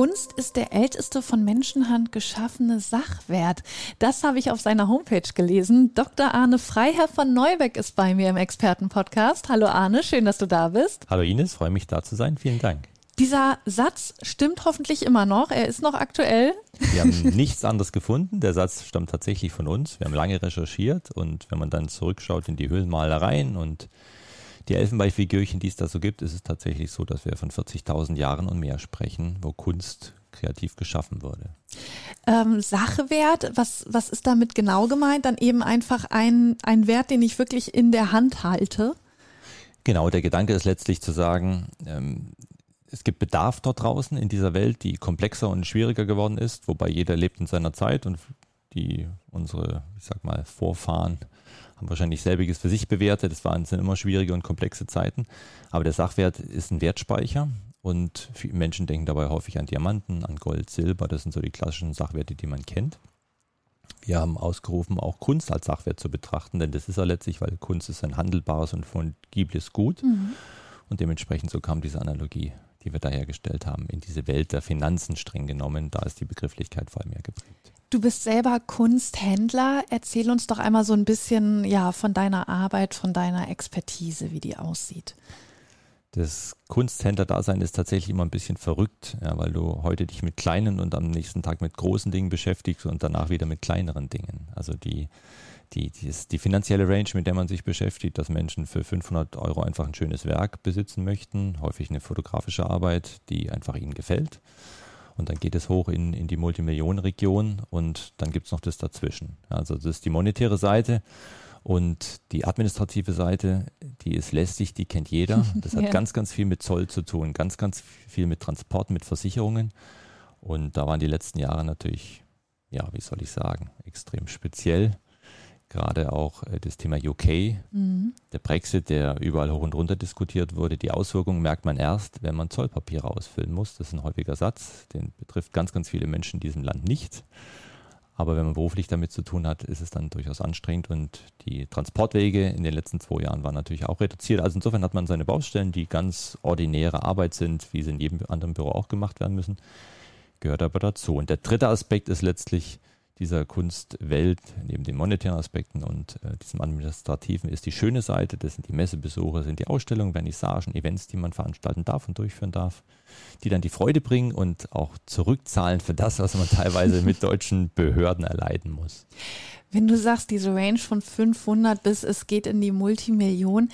Kunst ist der älteste von Menschenhand geschaffene Sachwert. Das habe ich auf seiner Homepage gelesen. Dr. Arne Freiherr von Neubeck ist bei mir im Expertenpodcast. Hallo Arne, schön, dass du da bist. Hallo Ines, freue mich da zu sein. Vielen Dank. Dieser Satz stimmt hoffentlich immer noch. Er ist noch aktuell. Wir haben nichts anderes gefunden. Der Satz stammt tatsächlich von uns. Wir haben lange recherchiert und wenn man dann zurückschaut in die Höhlenmalereien und die Elfenbeinfigürchen, die es da so gibt, ist es tatsächlich so, dass wir von 40.000 Jahren und mehr sprechen, wo Kunst kreativ geschaffen wurde. Ähm, Sachewert, was, was ist damit genau gemeint? Dann eben einfach ein, ein Wert, den ich wirklich in der Hand halte? Genau, der Gedanke ist letztlich zu sagen, ähm, es gibt Bedarf dort draußen in dieser Welt, die komplexer und schwieriger geworden ist, wobei jeder lebt in seiner Zeit und die unsere, ich sag mal, Vorfahren haben wahrscheinlich selbiges für sich bewertet. Es waren sind immer schwierige und komplexe Zeiten. Aber der Sachwert ist ein Wertspeicher und Menschen denken dabei häufig an Diamanten, an Gold, Silber. Das sind so die klassischen Sachwerte, die man kennt. Wir haben ausgerufen, auch Kunst als Sachwert zu betrachten, denn das ist ja letztlich, weil Kunst ist ein handelbares und fungibles Gut. Mhm. Und dementsprechend so kam diese Analogie, die wir da hergestellt haben, in diese Welt der Finanzen streng genommen. Da ist die Begrifflichkeit vor allem mehr geprägt. Du bist selber Kunsthändler. Erzähl uns doch einmal so ein bisschen ja, von deiner Arbeit, von deiner Expertise, wie die aussieht. Das Kunsthändler-Dasein ist tatsächlich immer ein bisschen verrückt, ja, weil du heute dich mit kleinen und am nächsten Tag mit großen Dingen beschäftigst und danach wieder mit kleineren Dingen. Also die, die, die, die finanzielle Range, mit der man sich beschäftigt, dass Menschen für 500 Euro einfach ein schönes Werk besitzen möchten, häufig eine fotografische Arbeit, die einfach ihnen gefällt und dann geht es hoch in, in die Multimillionenregion und dann gibt es noch das dazwischen. Also das ist die monetäre Seite und die administrative Seite, die ist lästig, die kennt jeder. Das hat ja. ganz, ganz viel mit Zoll zu tun, ganz, ganz viel mit Transport, mit Versicherungen. Und da waren die letzten Jahre natürlich, ja, wie soll ich sagen, extrem speziell gerade auch äh, das Thema UK, mhm. der Brexit, der überall hoch und runter diskutiert wurde. Die Auswirkungen merkt man erst, wenn man Zollpapiere ausfüllen muss. Das ist ein häufiger Satz, den betrifft ganz, ganz viele Menschen in diesem Land nicht. Aber wenn man beruflich damit zu tun hat, ist es dann durchaus anstrengend und die Transportwege in den letzten zwei Jahren waren natürlich auch reduziert. Also insofern hat man seine Baustellen, die ganz ordinäre Arbeit sind, wie sie in jedem anderen Büro auch gemacht werden müssen, gehört aber dazu. Und der dritte Aspekt ist letztlich, dieser Kunstwelt, neben den monetären Aspekten und äh, diesem administrativen, ist die schöne Seite. Das sind die Messebesuche, sind die Ausstellungen, Vernissagen, Events, die man veranstalten darf und durchführen darf, die dann die Freude bringen und auch zurückzahlen für das, was man teilweise mit deutschen Behörden erleiden muss. Wenn du sagst, diese Range von 500 bis es geht in die Multimillion,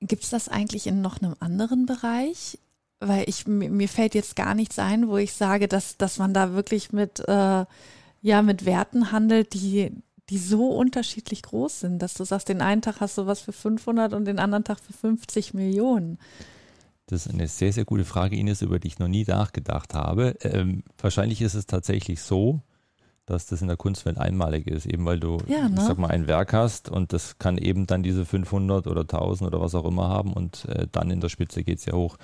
gibt es das eigentlich in noch einem anderen Bereich? Weil ich, mir fällt jetzt gar nichts ein, wo ich sage, dass, dass man da wirklich mit äh, ja mit Werten handelt, die, die so unterschiedlich groß sind, dass du sagst, den einen Tag hast du was für 500 und den anderen Tag für 50 Millionen. Das ist eine sehr, sehr gute Frage, Ines, über die ich noch nie nachgedacht habe. Ähm, wahrscheinlich ist es tatsächlich so, dass das in der Kunstwelt einmalig ist, eben weil du, ja, ne? ich sag mal, ein Werk hast und das kann eben dann diese 500 oder 1000 oder was auch immer haben und äh, dann in der Spitze geht es ja hoch.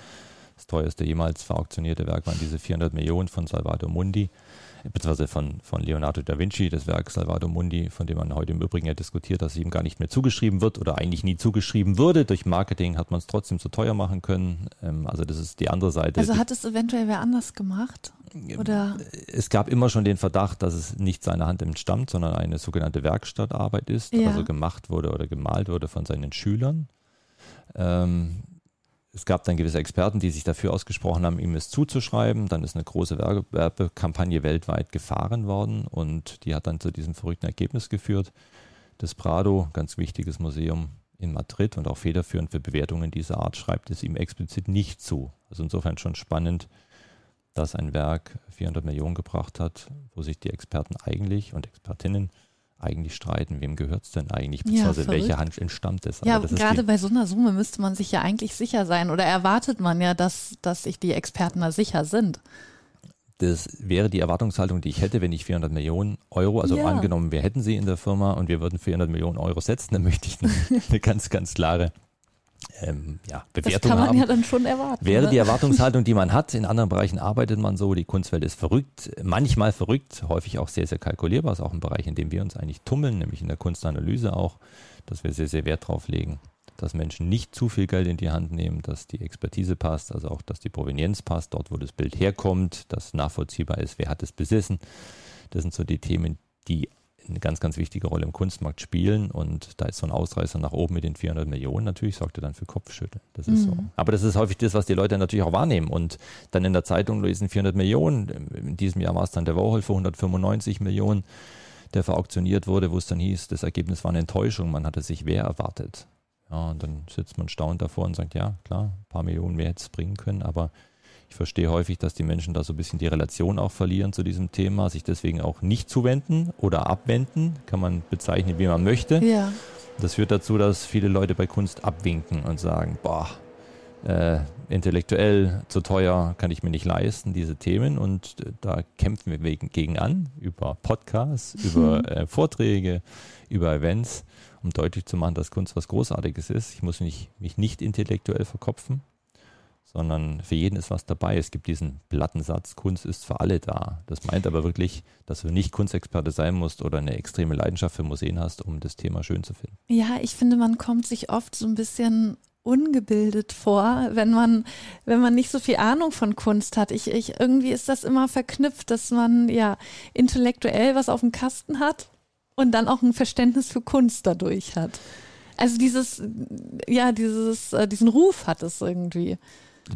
Das teuerste jemals verauktionierte Werk waren diese 400 Millionen von Salvador Mundi beziehungsweise von, von Leonardo da Vinci, das Werk Salvador Mundi, von dem man heute im Übrigen ja diskutiert, dass es ihm gar nicht mehr zugeschrieben wird oder eigentlich nie zugeschrieben wurde. Durch Marketing hat man es trotzdem zu teuer machen können. Ähm, also das ist die andere Seite. Also hat es eventuell wer anders gemacht? Oder? Es gab immer schon den Verdacht, dass es nicht seiner Hand entstammt, sondern eine sogenannte Werkstattarbeit ist, ja. also gemacht wurde oder gemalt wurde von seinen Schülern. Ähm, es gab dann gewisse Experten, die sich dafür ausgesprochen haben, ihm es zuzuschreiben. Dann ist eine große Werbekampagne weltweit gefahren worden und die hat dann zu diesem verrückten Ergebnis geführt. Das Prado, ganz wichtiges Museum in Madrid und auch federführend für Bewertungen dieser Art, schreibt es ihm explizit nicht zu. Also insofern schon spannend, dass ein Werk 400 Millionen gebracht hat, wo sich die Experten eigentlich und Expertinnen eigentlich streiten, wem gehört es denn eigentlich, beziehungsweise ja, welche Hand entstammt es. Ja, gerade bei so einer Summe müsste man sich ja eigentlich sicher sein oder erwartet man ja, dass, dass sich die Experten da sicher sind. das wäre die Erwartungshaltung, die ich hätte, wenn ich 400 Millionen Euro, also Ja. angenommen, wir hätten sie in der Firma und wir würden 400 Millionen Euro setzen, dann möchte ich eine, eine ganz, ganz klare ähm, ja, Das Bewertung kann man haben. ja dann schon erwarten. Wäre ne? die Erwartungshaltung, die man hat. In anderen Bereichen arbeitet man so. Die Kunstwelt ist verrückt, manchmal verrückt, häufig auch sehr, sehr kalkulierbar. Ist auch ein Bereich, in dem wir uns eigentlich tummeln, nämlich in der Kunstanalyse auch, dass wir sehr, sehr Wert drauf legen, dass Menschen nicht zu viel Geld in die Hand nehmen, dass die Expertise passt, also auch, dass die Provenienz passt, dort, wo das Bild herkommt, dass nachvollziehbar ist, wer hat es besessen. Das sind so die Themen, die eine ganz, ganz wichtige Rolle im Kunstmarkt spielen und da ist so ein Ausreißer nach oben mit den 400 Millionen natürlich, sorgt er dann für Kopfschütteln. Das ist so. Mhm. Aber das ist häufig das, was die Leute natürlich auch wahrnehmen und dann in der Zeitung lesen 400 Millionen. In diesem Jahr war es dann der Warhol für 195 Millionen, der verauktioniert wurde, wo es dann hieß, das Ergebnis war eine Enttäuschung, man hatte sich wer erwartet. Ja, und dann sitzt man staunend davor und sagt, ja, klar, ein paar Millionen mehr hätte es bringen können, aber ich verstehe häufig, dass die Menschen da so ein bisschen die Relation auch verlieren zu diesem Thema, sich deswegen auch nicht zuwenden oder abwenden, kann man bezeichnen, wie man möchte. Ja. Das führt dazu, dass viele Leute bei Kunst abwinken und sagen, boah, äh, intellektuell zu teuer kann ich mir nicht leisten, diese Themen. Und äh, da kämpfen wir wegen, gegen an, über Podcasts, über äh, Vorträge, über Events, um deutlich zu machen, dass Kunst was Großartiges ist. Ich muss mich, mich nicht intellektuell verkopfen, sondern für jeden ist was dabei. Es gibt diesen platten Satz, Kunst ist für alle da. Das meint aber wirklich, dass du nicht Kunstexperte sein musst oder eine extreme Leidenschaft für Museen hast, um das Thema schön zu finden. Ja, ich finde, man kommt sich oft so ein bisschen ungebildet vor, wenn man, wenn man nicht so viel Ahnung von Kunst hat. Ich, ich, irgendwie ist das immer verknüpft, dass man ja intellektuell was auf dem Kasten hat und dann auch ein Verständnis für Kunst dadurch hat. Also dieses, ja, dieses, äh, diesen Ruf hat es irgendwie.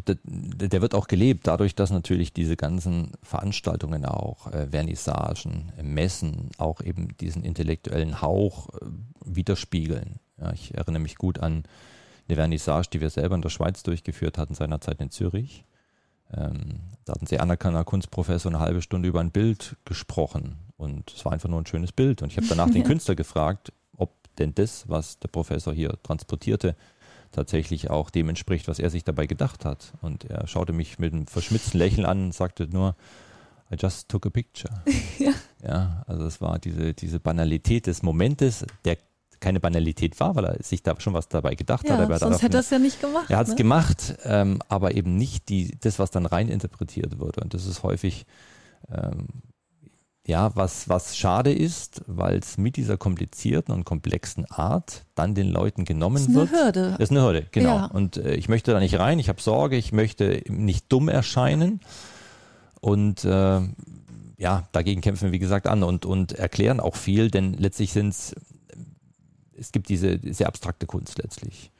Der, wird auch gelebt, dadurch, dass natürlich diese ganzen Veranstaltungen auch, äh, Vernissagen, Messen, auch eben diesen intellektuellen Hauch äh, widerspiegeln. Ja, ich erinnere mich gut an eine Vernissage, die wir selber in der Schweiz durchgeführt hatten, seinerzeit in Zürich. Ähm, da hatten sie anerkannter Kunstprofessor eine halbe Stunde über ein Bild gesprochen und es war einfach nur ein schönes Bild. Und ich habe danach den Künstler gefragt, ob denn das, was der Professor hier transportierte, tatsächlich auch dem entspricht, was er sich dabei gedacht hat. Und er schaute mich mit einem verschmitzten Lächeln an und sagte nur, I just took a picture. Ja. ja, also es war diese, diese Banalität des Momentes, der keine Banalität war, weil er sich da schon was dabei gedacht hat. Ja, aber sonst darauf- hätte er es ja nicht gemacht. er hat es ne? gemacht, ähm, aber eben nicht die, das, was dann rein interpretiert wurde. Und das ist häufig, ähm, ja, was, was schade ist, weil es mit dieser komplizierten und komplexen Art dann den Leuten genommen Das ist eine wird. Hürde. Das ist eine Hürde, genau. Ja. Und äh, ich möchte da nicht rein, ich habe Sorge, ich möchte nicht dumm erscheinen. Und äh, ja, dagegen kämpfen wir, wie gesagt, an und, und erklären auch viel, denn letztlich sind es, es gibt diese sehr abstrakte Kunst letztlich.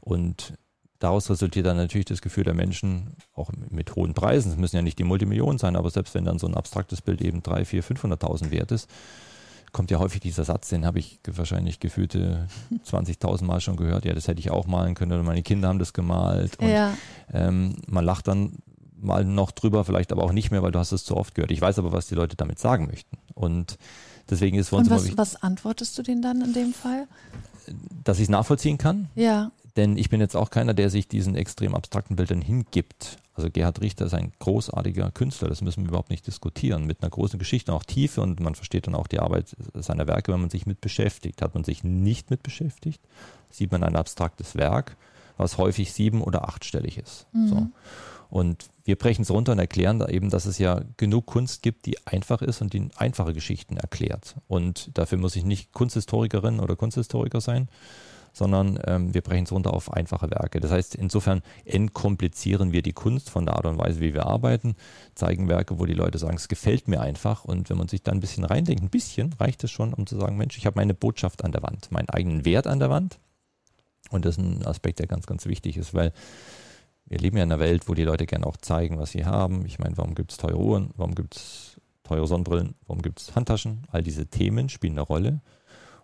Und daraus resultiert dann natürlich das Gefühl der Menschen, auch mit hohen Preisen, es müssen ja nicht die Multimillionen sein, aber selbst wenn dann so ein abstraktes Bild eben 3, 4, 500.000 wert ist, kommt ja häufig dieser Satz, den habe ich wahrscheinlich gefühlte 20.000 Mal schon gehört, ja, das hätte ich auch malen können oder meine Kinder haben das gemalt. Und Ja, ähm, man lacht dann mal noch drüber, vielleicht aber auch nicht mehr, weil du hast es zu oft gehört. Ich weiß aber, was die Leute damit sagen möchten. Und deswegen ist für uns und was, was antwortest du denen dann in dem Fall? dass ich es nachvollziehen kann. Ja, Denn ich bin jetzt auch keiner, der sich diesen extrem abstrakten Bildern hingibt. Also Gerhard Richter ist ein großartiger Künstler, das müssen wir überhaupt nicht diskutieren. Mit einer großen Geschichte, auch Tiefe und man versteht dann auch die Arbeit seiner Werke, wenn man sich mit beschäftigt. Hat man sich nicht mit beschäftigt, sieht man ein abstraktes Werk, was häufig sieben- oder achtstellig ist. So. Und wir brechen es runter und erklären da eben, dass es ja genug Kunst gibt, die einfach ist und die einfache Geschichten erklärt. Und dafür muss ich nicht Kunsthistorikerin oder Kunsthistoriker sein, sondern ähm, wir brechen es runter auf einfache Werke. Das heißt, insofern entkomplizieren wir die Kunst von der Art und Weise, wie wir arbeiten, zeigen Werke, wo die Leute sagen, es gefällt mir einfach. Und wenn man sich da ein bisschen reindenkt, ein bisschen reicht es schon, um zu sagen, Mensch, ich habe meine Botschaft an der Wand, meinen eigenen Wert an der Wand. Und das ist ein Aspekt, der ganz, ganz wichtig ist, weil wir leben ja in einer Welt, wo die Leute gerne auch zeigen, was sie haben. Ich meine, warum gibt es teure Uhren? Warum gibt es teure Sonnenbrillen? Warum gibt es Handtaschen? All diese Themen spielen eine Rolle.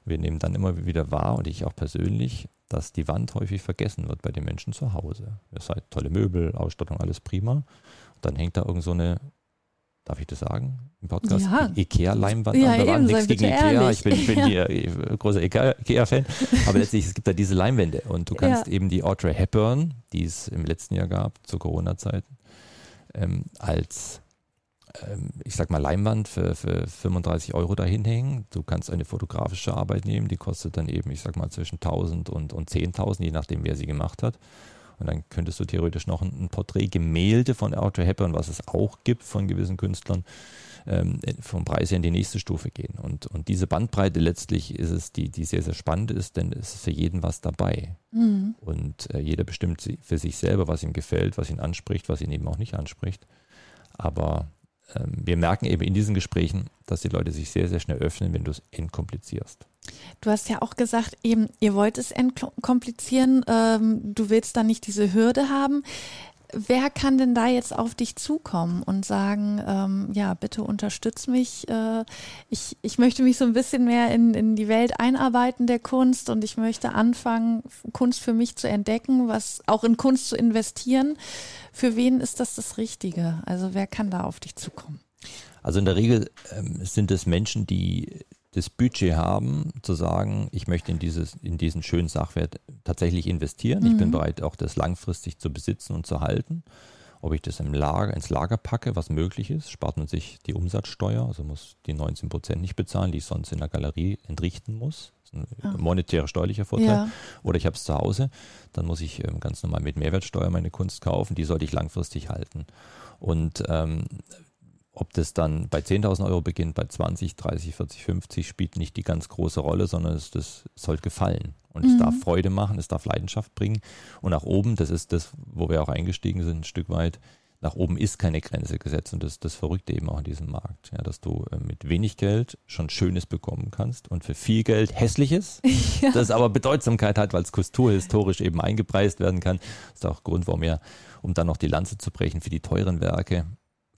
Wir nehmen dann immer wieder wahr, und ich auch persönlich, dass die Wand häufig vergessen wird bei den Menschen zu Hause. Es sei tolle Möbel, Ausstattung, alles prima. Und dann hängt da irgend so eine, darf ich das sagen im Podcast? Ja. Ikea-Leinwand Ja, an der Wand. Nichts gegen Ikea. ehrlich. Ich bin, ich bin Ja. hier großer Ikea- Ikea-Fan. Aber letztlich, es gibt da diese Leinwände. Und du kannst Ja. eben die Audrey Hepburn, die es im letzten Jahr gab, zu Corona-Zeiten, ähm, als ich sag mal, Leinwand für, für 35 Euro dahin hängen. Du kannst eine fotografische Arbeit nehmen, die kostet dann eben, ich sag mal, zwischen 1000 und, und 10.000, je nachdem, wer sie gemacht hat. Und dann könntest du theoretisch noch ein, ein Porträtgemälde von Audrey Hepburn, was es auch gibt von gewissen Künstlern, ähm, vom Preis her in die nächste Stufe gehen. Und, und diese Bandbreite letztlich ist es, die, die sehr, sehr spannend ist, denn es ist für jeden was dabei. Mhm. Und äh, jeder bestimmt für sich selber, was ihm gefällt, was ihn anspricht, was ihn eben auch nicht anspricht. Aber ähm, wir merken eben in diesen Gesprächen, dass die Leute sich sehr, sehr schnell öffnen, wenn du es entkomplizierst. Du hast ja auch gesagt, eben, ihr wollt es entkomplizieren, ähm, du willst da nicht diese Hürde haben. Wer kann denn da jetzt auf dich zukommen und sagen, ähm, ja, bitte unterstütz mich. Äh, ich, ich möchte mich so ein bisschen mehr in, in die Welt einarbeiten der Kunst und ich möchte anfangen, Kunst für mich zu entdecken, was auch in Kunst zu investieren. Für wen ist das das Richtige? Also wer kann da auf dich zukommen? Also in der Regel ähm, sind es Menschen, die das Budget haben, zu sagen, ich möchte in, dieses, in diesen schönen Sachwert tatsächlich investieren. Mhm. Ich bin mhm. bereit, auch das langfristig zu besitzen und zu halten. Ob ich das im Lager, ins Lager packe, was möglich ist, spart man sich die Umsatzsteuer, also muss die 19 Prozent nicht bezahlen, die ich sonst in der Galerie entrichten muss. Das ist ein ah. monetärer steuerlicher Vorteil. Ja. Oder ich habe es zu Hause, dann muss ich ähm, ganz normal mit Mehrwertsteuer meine Kunst kaufen, die sollte ich langfristig halten. Und ähm, ob das dann bei 10.000 Euro beginnt, bei 20, 30, 40, 50, spielt nicht die ganz große Rolle, sondern es das soll gefallen. Und mhm. es darf Freude machen, es darf Leidenschaft bringen. Und nach oben, das ist das, wo wir auch eingestiegen sind, ein Stück weit, nach oben ist keine Grenze gesetzt. Und das das Verrückte eben auch in diesem Markt, ja, dass du äh, mit wenig Geld schon Schönes bekommen kannst und für viel Geld Hässliches, ja. das aber Bedeutsamkeit hat, weil es kulturhistorisch eben eingepreist werden kann. Das ist auch Grund, warum wir, um dann noch die Lanze zu brechen für die teuren Werke,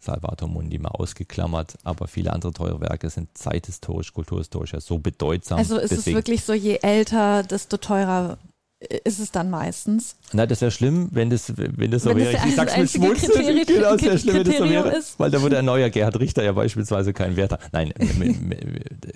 Salvator Mundi mal ausgeklammert, aber viele andere teure Werke sind zeithistorisch, kulturhistorisch ja so bedeutsam. Also ist es wirklich so, je älter, desto teurer ist es dann meistens. Na, das wäre schlimm, wenn das, wenn das so wenn wäre. Das ich sag's mit Schmunzeln. Genau, das wäre schlimm, wenn das so wäre. Ist. Weil da würde ein neuer Gerhard Richter ja beispielsweise keinen Wert haben. Nein,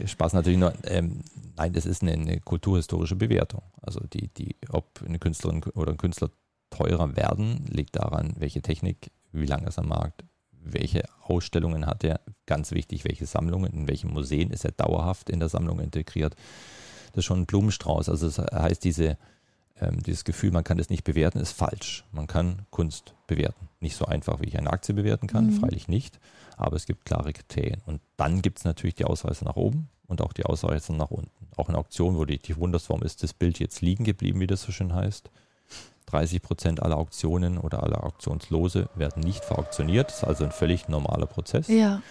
Spaß natürlich nur. Ähm, nein, das ist eine, eine, kulturhistorische Bewertung. Also die, die, ob eine Künstlerin oder ein Künstler teurer werden, liegt daran, welche Technik, wie lange ist am Markt, welche Ausstellungen hat er, ganz wichtig, welche Sammlungen, in welchen Museen ist er dauerhaft in der Sammlung integriert. Das ist schon ein Blumenstrauß. Also das heißt, diese, ähm, dieses Gefühl, man kann es nicht bewerten, ist falsch. Man kann Kunst bewerten. Nicht so einfach, wie ich eine Aktie bewerten kann, mhm. freilich nicht, aber es gibt klare Kriterien. Und dann gibt es natürlich die Ausweise nach oben und auch die Ausweise nach unten. Auch in Auktionen, wo du dich wunderst, warum ist das Bild jetzt liegen geblieben, wie das so schön heißt. 30 Prozent aller Auktionen oder aller Auktionslose werden nicht verauktioniert. Das ist also ein völlig normaler Prozess. Ja.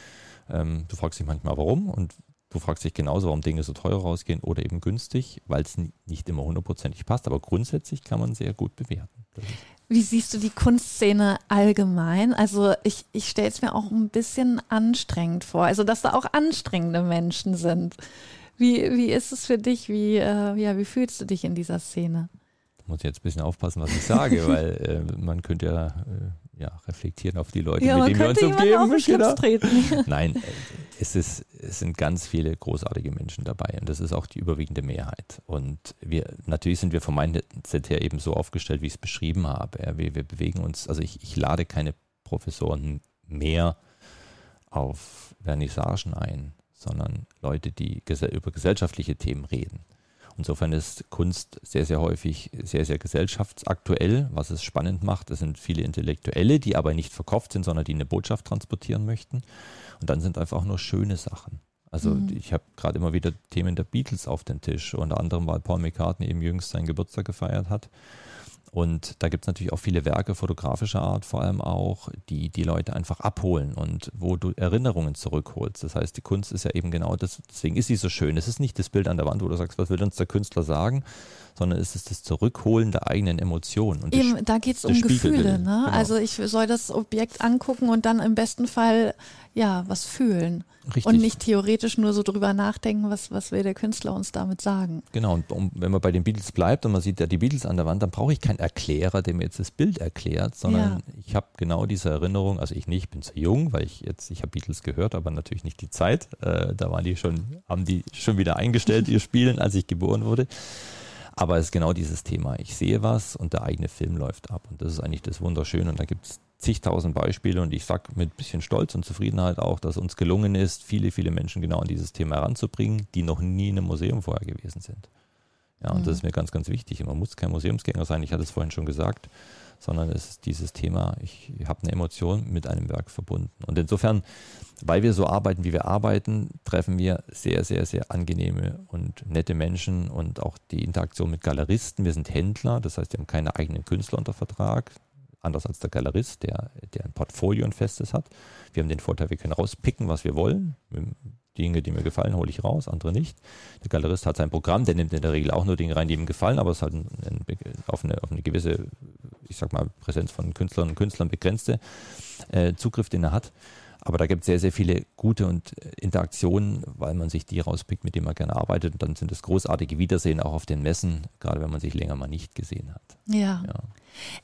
Ähm, du fragst dich manchmal, warum und du fragst dich genauso, warum Dinge so teuer rausgehen oder eben günstig, weil es nicht immer hundertprozentig passt. Aber grundsätzlich kann man sehr gut bewerten. Wie siehst du die Kunstszene allgemein? Also ich, ich stelle es mir auch ein bisschen anstrengend vor. Also dass da auch anstrengende Menschen sind. Wie, wie ist es für dich? Wie, äh, ja, wie fühlst du dich in dieser Szene? Muss ich jetzt ein bisschen aufpassen, was ich sage, weil äh, man könnte ja, äh, ja reflektieren auf die Leute, ja, mit denen wir uns umgeben. Genau. Treten. Nein, äh, es, ist, es sind ganz viele großartige Menschen dabei und das ist auch die überwiegende Mehrheit. Und wir natürlich sind wir vom Mindset her eben so aufgestellt, wie ich es beschrieben habe. Ja, wir, wir bewegen uns, also ich, ich lade keine Professoren mehr auf Vernissagen ein, sondern Leute, die über gesellschaftliche Themen reden. Insofern ist Kunst sehr, sehr häufig sehr, sehr gesellschaftsaktuell, was es spannend macht. Es sind viele Intellektuelle, die aber nicht verkauft sind, sondern die eine Botschaft transportieren möchten. Und dann sind einfach nur schöne Sachen. Also mhm. ich habe gerade immer wieder Themen der Beatles auf den Tisch. Unter anderem, weil Paul McCartney eben jüngst seinen Geburtstag gefeiert hat. Und da gibt es natürlich auch viele Werke fotografischer Art vor allem auch, die die Leute einfach abholen und wo du Erinnerungen zurückholst. Das heißt, die Kunst ist ja eben genau das, deswegen ist sie so schön. Es ist nicht das Bild an der Wand, wo du sagst, was will uns der Künstler sagen, sondern es ist das Zurückholen der eigenen Emotionen. Und eben, da geht es um Gefühle. Ne? Genau. Also ich soll das Objekt angucken und dann im besten Fall ja was fühlen. Richtig. Und nicht theoretisch nur so drüber nachdenken, was, was will der Künstler uns damit sagen. Genau, und um, wenn man bei den Beatles bleibt und man sieht ja die Beatles an der Wand, dann brauche ich keinen Erklärer, der mir jetzt das Bild erklärt, sondern ja. ich habe genau diese Erinnerung, also ich nicht, ich bin zu jung, weil ich jetzt, ich habe Beatles gehört, aber natürlich nicht die Zeit. Äh, da waren die schon, haben die schon wieder eingestellt, ihr Spielen, als ich geboren wurde. Aber es ist genau dieses Thema. Ich sehe was und der eigene Film läuft ab. Und das ist eigentlich das Wunderschöne. Und da gibt es zigtausend Beispiele. Und ich sage mit ein bisschen Stolz und Zufriedenheit auch, dass uns gelungen ist, viele, viele Menschen genau an dieses Thema heranzubringen, die noch nie in einem Museum vorher gewesen sind. Ja, und mhm. das ist mir ganz, ganz wichtig. Man muss kein Museumsgänger sein, ich hatte es vorhin schon gesagt, sondern es ist dieses Thema, ich habe eine Emotion mit einem Werk verbunden. Und insofern, weil wir so arbeiten, wie wir arbeiten, treffen wir sehr, sehr, sehr angenehme und nette Menschen und auch die Interaktion mit Galeristen. Wir sind Händler, das heißt, wir haben keine eigenen Künstler unter Vertrag, anders als der Galerist, der, der ein Portfolio und Festes hat. Wir haben den Vorteil, wir können rauspicken, was wir wollen. Dinge, die mir gefallen, hole ich raus, andere nicht. Der Galerist hat sein Programm, der nimmt in der Regel auch nur Dinge rein, die ihm gefallen, aber es hat ein, ein, auf, eine, auf, eine, gewisse, ich sag mal, Präsenz von Künstlern und Künstlern begrenzte äh, Zugriff, den er hat. Aber da gibt es sehr, sehr viele gute und äh, Interaktionen, weil man sich die rauspickt, mit denen man gerne arbeitet. Und dann sind es großartige Wiedersehen auch auf den Messen, gerade wenn man sich länger mal nicht gesehen hat. Ja. ja.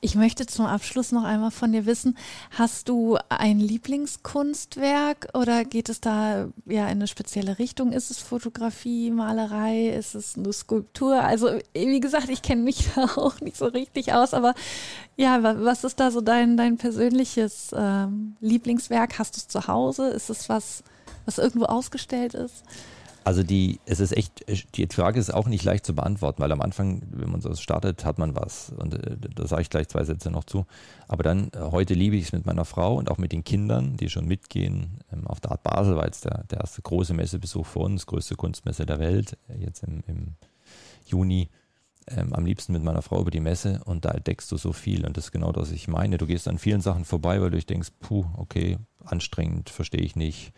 Ich möchte zum Abschluss noch einmal von dir wissen, hast du ein Lieblingskunstwerk oder geht es da ja in eine spezielle Richtung? Ist es Fotografie, Malerei, ist es eine Skulptur? Also wie gesagt, ich kenne mich da auch nicht so richtig aus, aber ja, was ist da so dein, dein persönliches ähm, Lieblingswerk? Hast du es zu Hause? Ist es was, was irgendwo ausgestellt ist? Also die, es ist echt, die Frage ist auch nicht leicht zu beantworten, weil am Anfang, wenn man so startet, hat man was. Und äh, da sage ich gleich zwei Sätze noch zu. Aber dann, äh, heute liebe ich es mit meiner Frau und auch mit den Kindern, die schon mitgehen. Ähm, auf der Art Basel war jetzt der, der erste große Messebesuch für uns, größte Kunstmesse der Welt, äh, jetzt im, im Juni. Ähm, am liebsten mit meiner Frau über die Messe und da entdeckst du so viel. Und das ist genau das, was ich meine. Du gehst an vielen Sachen vorbei, weil du denkst, puh, okay, anstrengend, verstehe ich nicht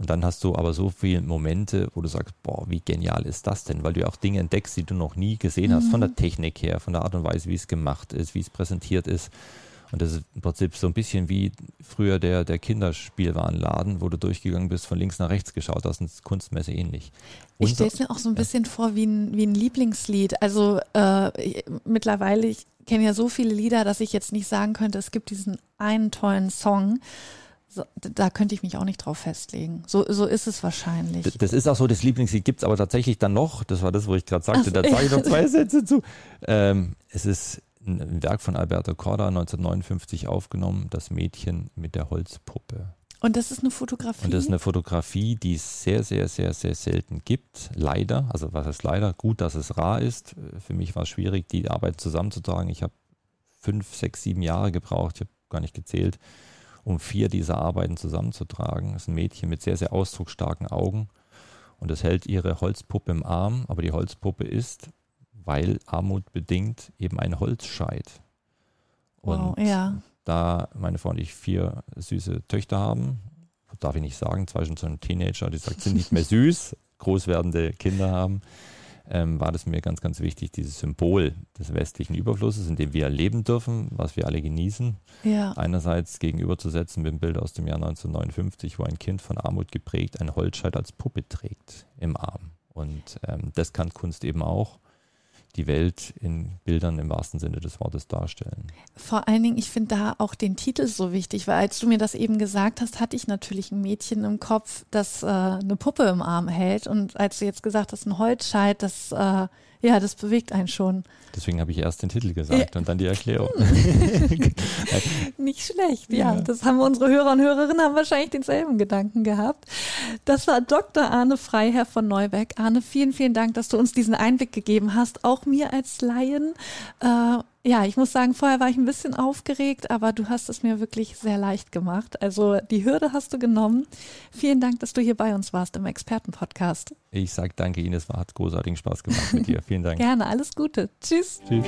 und dann hast du aber so viele Momente, wo du sagst, boah, wie genial ist das denn? Weil du ja auch Dinge entdeckst, die du noch nie gesehen hast, von der mhm. Technik her, von der Art und Weise, wie es gemacht ist, wie es präsentiert ist. Und das ist im Prinzip so ein bisschen wie früher der, der Kinderspielwarenladen, wo du durchgegangen bist, von links nach rechts geschaut hast, und Kunstmesse ähnlich. Und ich stelle es mir auch so ein bisschen ja. vor wie ein, wie ein Lieblingslied. Also äh, mittlerweile, ich kenne ja so viele Lieder, dass ich jetzt nicht sagen könnte, es gibt diesen einen tollen Song, so, da könnte ich mich auch nicht drauf festlegen. So, so ist es wahrscheinlich. Das, das ist auch so, das Lieblingslied gibt es aber tatsächlich dann noch, das war das, wo ich gerade sagte, so, da sage ich noch zwei Sätze zu. Ähm, es ist ein Werk von Alberto Corda, 1959 aufgenommen, Das Mädchen mit der Holzpuppe. Und das ist eine Fotografie? Und das ist eine Fotografie, die es sehr, sehr, sehr, sehr selten gibt. Leider, also was heißt leider? Gut, dass es rar ist. Für mich war es schwierig, die Arbeit zusammenzutragen. Ich habe fünf, sechs, sieben Jahre gebraucht, ich habe gar nicht gezählt um vier dieser Arbeiten zusammenzutragen. Das ist ein Mädchen mit sehr, sehr ausdrucksstarken Augen und es hält ihre Holzpuppe im Arm, aber die Holzpuppe ist, weil Armut bedingt, eben ein Holzscheit. Und wow, ja. da meine Frau und ich vier süße Töchter haben, darf ich nicht sagen, zwei schon so ein Teenager, die sagt, sind nicht mehr süß, groß werdende Kinder haben, ähm, war das mir ganz, ganz wichtig, dieses Symbol des westlichen Überflusses, in dem wir leben dürfen, was wir alle genießen, ja. einerseits gegenüberzusetzen mit dem Bild aus dem Jahr 1959, wo ein Kind von Armut geprägt ein Holzscheit als Puppe trägt im Arm. Und ähm, das kann Kunst eben auch die Welt in Bildern im wahrsten Sinne des Wortes darstellen. Vor allen Dingen, ich finde da auch den Titel so wichtig, weil als du mir das eben gesagt hast, hatte ich natürlich ein Mädchen im Kopf, das äh, eine Puppe im Arm hält. Und als du jetzt gesagt hast, ein Holzscheit, das äh, ja, das bewegt einen schon. Deswegen habe ich erst den Titel gesagt ja. und dann die Erklärung. Nicht schlecht, ja. ja. Das haben unsere Hörer und Hörerinnen haben wahrscheinlich denselben Gedanken gehabt. Das war Dr. Arne Freiherr von Neubeck. Arne, vielen, vielen Dank, dass du uns diesen Einblick gegeben hast, auch mir als Laien. Äh, ja, ich muss sagen, vorher war ich ein bisschen aufgeregt, aber du hast es mir wirklich sehr leicht gemacht. Also die Hürde hast du genommen. Vielen Dank, dass du hier bei uns warst im Expertenpodcast. Ich sage danke Ihnen, es hat großartigen Spaß gemacht mit dir. Vielen Dank. Gerne, alles Gute. Tschüss. Tschüss.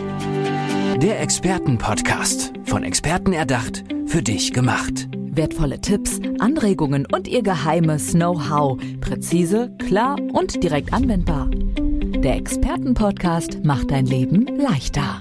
Der Expertenpodcast, von Experten erdacht, für dich gemacht. Wertvolle Tipps, Anregungen und ihr geheimes Know-how. Präzise, klar und direkt anwendbar. Der Expertenpodcast macht dein Leben leichter.